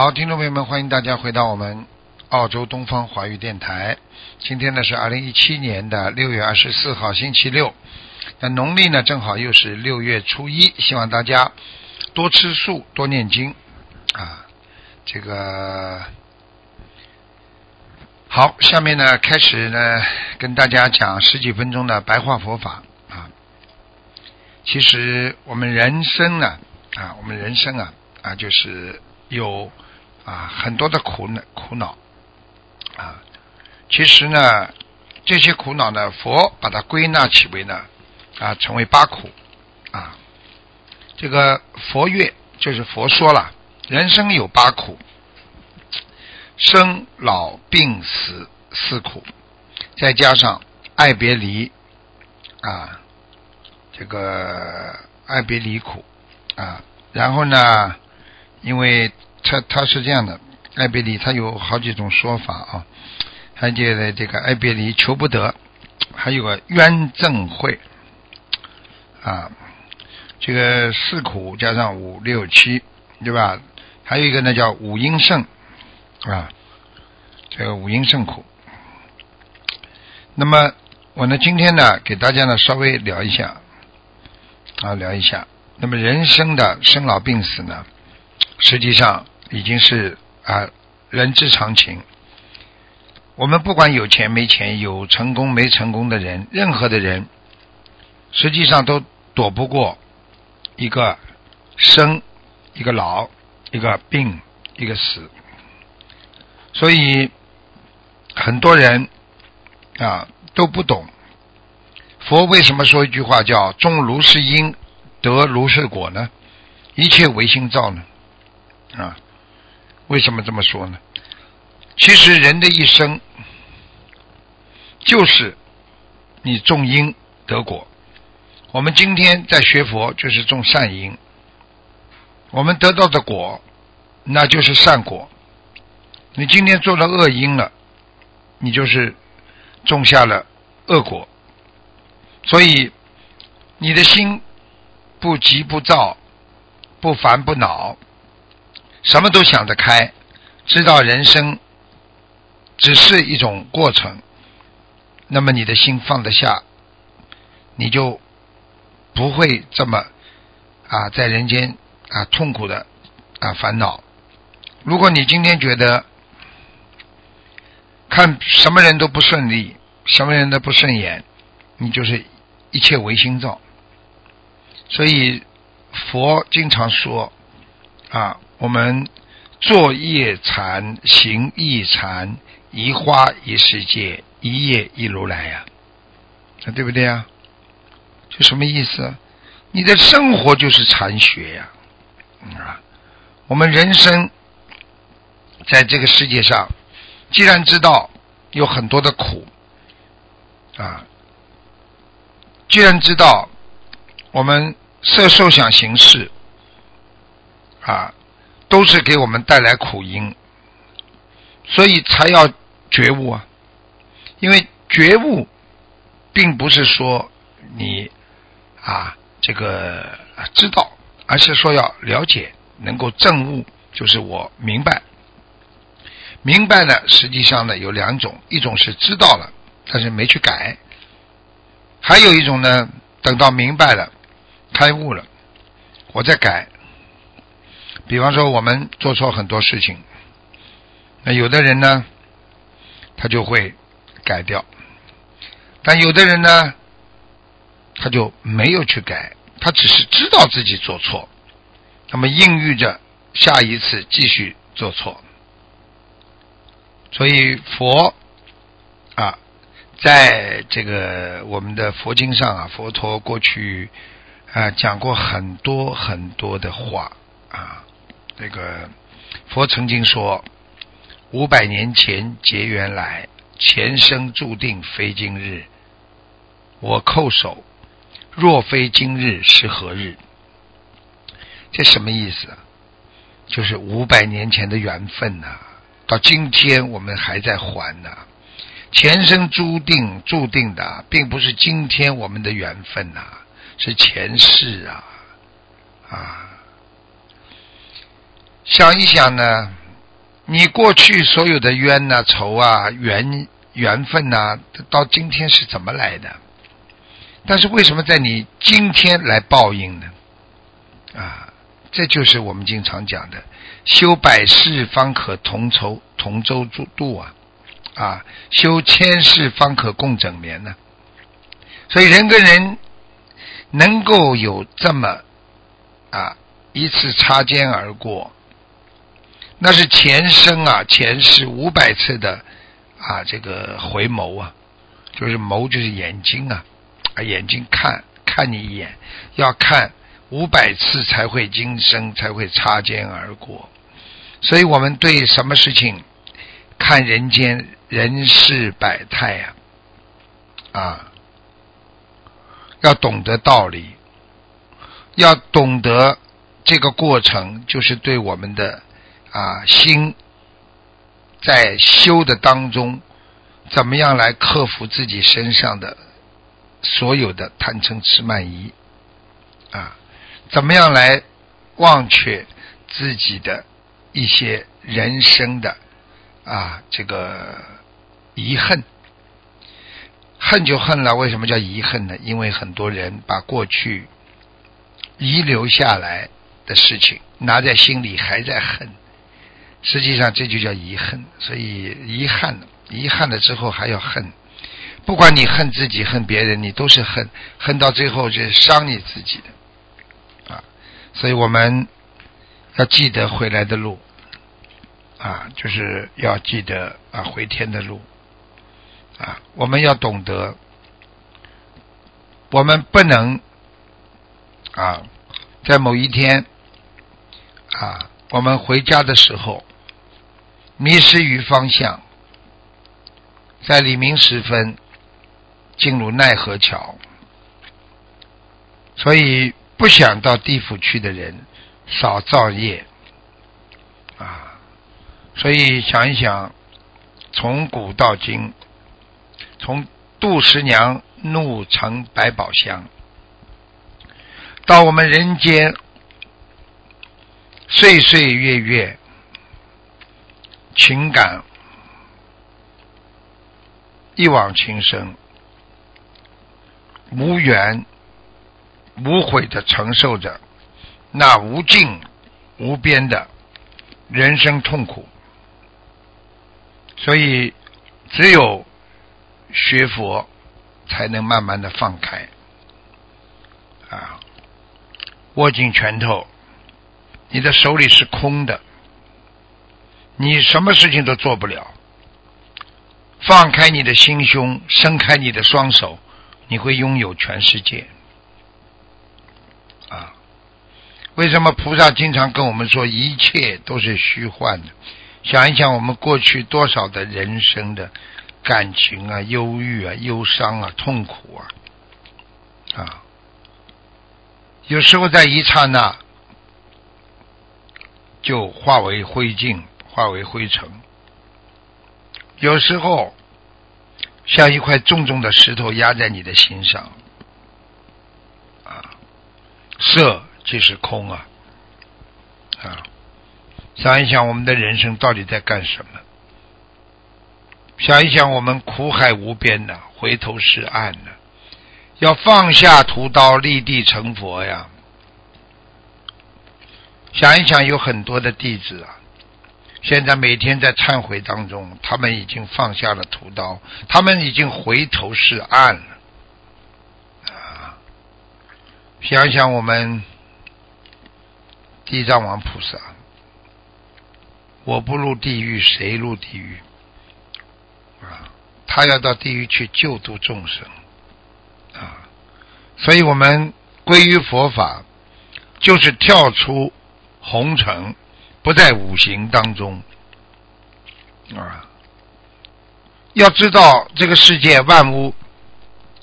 好，听众朋友们，欢迎大家回到我们澳洲东方华语电台。今天呢是二零一七年的六月二十四号，星期六。那农历呢正好又是六月初一，希望大家多吃素，多念经啊。这个好，下面呢开始呢跟大家讲十几分钟的白话佛法啊。其实我们人生呢啊，我们人生啊啊就是有。啊，很多的苦恼苦恼啊，其实呢，这些苦恼呢，佛把它归纳起为呢啊，成为八苦啊。这个佛乐就是佛说了，人生有八苦，生老病死四苦，再加上爱别离啊，这个爱别离苦啊，然后呢，因为。他他是这样的，爱别离他有好几种说法啊，还觉得这个爱别离求不得，还有个冤憎会啊，这个四苦加上五六七，对吧？还有一个呢叫五阴盛啊，这个五阴盛苦。那么我呢今天呢给大家呢稍微聊一下啊聊一下，那么人生的生老病死呢，实际上。已经是啊，人之常情。我们不管有钱没钱，有成功没成功的人，任何的人，实际上都躲不过一个生，一个老，一个病，一个死。所以很多人啊都不懂佛为什么说一句话叫“种如是因，得如是果”呢？一切唯心造呢？啊。为什么这么说呢？其实人的一生就是你种因得果。我们今天在学佛，就是种善因，我们得到的果那就是善果。你今天做了恶因了，你就是种下了恶果。所以你的心不急不躁，不烦不恼。什么都想得开，知道人生只是一种过程，那么你的心放得下，你就不会这么啊在人间啊痛苦的啊烦恼。如果你今天觉得看什么人都不顺利，什么人都不顺眼，你就是一切唯心造。所以佛经常说啊。我们坐业禅，行义禅，一花一世界，一叶一如来呀，对不对呀？这什么意思？你的生活就是禅学呀，啊！我们人生在这个世界上，既然知道有很多的苦，啊，既然知道我们色受想行识，啊。都是给我们带来苦因，所以才要觉悟啊！因为觉悟并不是说你啊这个知道，而是说要了解，能够证悟，就是我明白。明白呢，实际上呢有两种，一种是知道了，但是没去改；还有一种呢，等到明白了、开悟了，我再改。比方说，我们做错很多事情，那有的人呢，他就会改掉；但有的人呢，他就没有去改，他只是知道自己做错，那么应遇着下一次继续做错。所以佛啊，在这个我们的佛经上啊，佛陀过去啊讲过很多很多的话啊。这个佛曾经说：“五百年前结缘来，前生注定非今日。我叩首，若非今日是何日？”这什么意思啊？就是五百年前的缘分呐，到今天我们还在还呢。前生注定注定的，并不是今天我们的缘分呐，是前世啊啊！想一想呢，你过去所有的冤呐、仇啊、缘缘分呐，到今天是怎么来的？但是为什么在你今天来报应呢？啊，这就是我们经常讲的“修百世方可同仇同舟渡”啊，啊，修千世方可共枕眠呢。所以人跟人能够有这么啊一次擦肩而过。那是前生啊，前世五百次的啊，这个回眸啊，就是眸就是眼睛啊，啊眼睛看看你一眼，要看五百次才会今生才会擦肩而过，所以我们对什么事情看人间人世百态呀，啊，要懂得道理，要懂得这个过程，就是对我们的。啊，心在修的当中，怎么样来克服自己身上的所有的贪嗔痴慢疑？啊，怎么样来忘却自己的一些人生的啊这个遗恨？恨就恨了，为什么叫遗恨呢？因为很多人把过去遗留下来的事情拿在心里，还在恨。实际上这就叫遗恨，所以遗憾，遗憾了之后还要恨。不管你恨自己、恨别人，你都是恨，恨到最后是伤你自己的啊。所以我们要记得回来的路啊，就是要记得啊回天的路啊。我们要懂得，我们不能啊，在某一天啊，我们回家的时候。迷失于方向，在黎明时分进入奈何桥，所以不想到地府去的人少造业啊！所以想一想，从古到今，从杜十娘怒成百宝箱，到我们人间岁岁月月。情感一往情深，无缘无悔的承受着那无尽无边的人生痛苦，所以只有学佛才能慢慢的放开啊，握紧拳头，你的手里是空的。你什么事情都做不了，放开你的心胸，伸开你的双手，你会拥有全世界。啊，为什么菩萨经常跟我们说一切都是虚幻的？想一想，我们过去多少的人生的感情啊、忧郁啊、忧伤啊、痛苦啊，啊，有时候在一刹那就化为灰烬。化为灰尘，有时候像一块重重的石头压在你的心上，啊，色即是空啊，啊，想一想我们的人生到底在干什么？想一想我们苦海无边的，回头是岸的，要放下屠刀，立地成佛呀！想一想，有很多的弟子啊。现在每天在忏悔当中，他们已经放下了屠刀，他们已经回头是岸了。啊，想想我们地藏王菩萨，我不入地狱，谁入地狱？啊，他要到地狱去救度众生。啊，所以我们归于佛法，就是跳出红尘，不在五行当中啊。要知道这个世界万物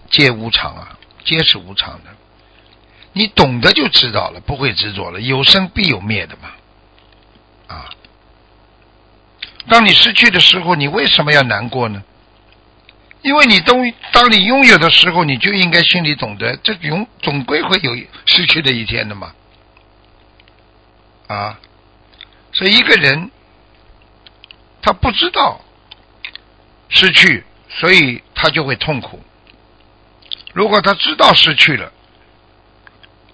皆无常啊，皆是无常的。你懂得就知道了，不会执着了。有生必有灭的嘛，啊！当你失去的时候，你为什么要难过呢？因为你都当你拥有的时候，你就应该心里懂得，这永总归会有失去的一天的嘛，啊！所以一个人他不知道失去，所以他就会痛苦。如果他知道失去了，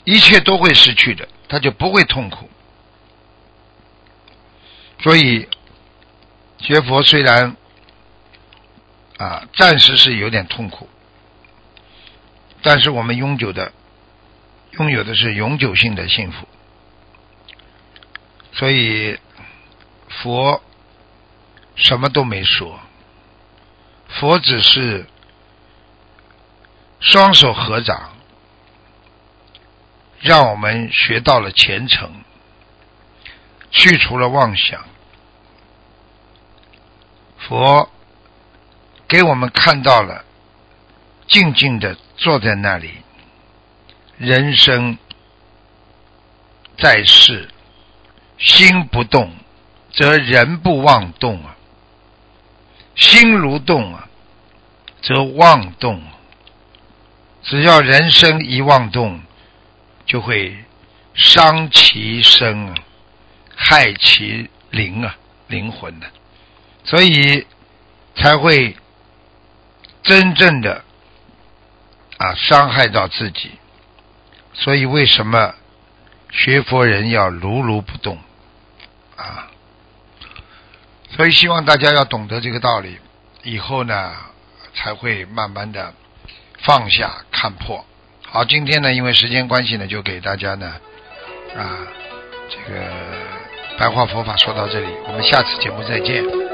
一切都会失去的，他就不会痛苦。所以学佛虽然啊暂时是有点痛苦，但是我们永久的拥有的是永久性的幸福。所以佛什么都没说，佛只是双手合掌。让我们学到了虔诚，去除了妄想。佛给我们看到了，静静的坐在那里，人生在世，心不动，则人不妄动啊；心如动啊，则妄动。只要人生一妄动，就会伤其身啊，害其灵啊，灵魂呢，所以才会真正的啊伤害到自己。所以为什么学佛人要如如不动啊？所以希望大家要懂得这个道理，以后呢才会慢慢的放下看破。好，今天呢，因为时间关系呢，就给大家呢，啊，这个白话佛法说到这里，我们下次节目再见。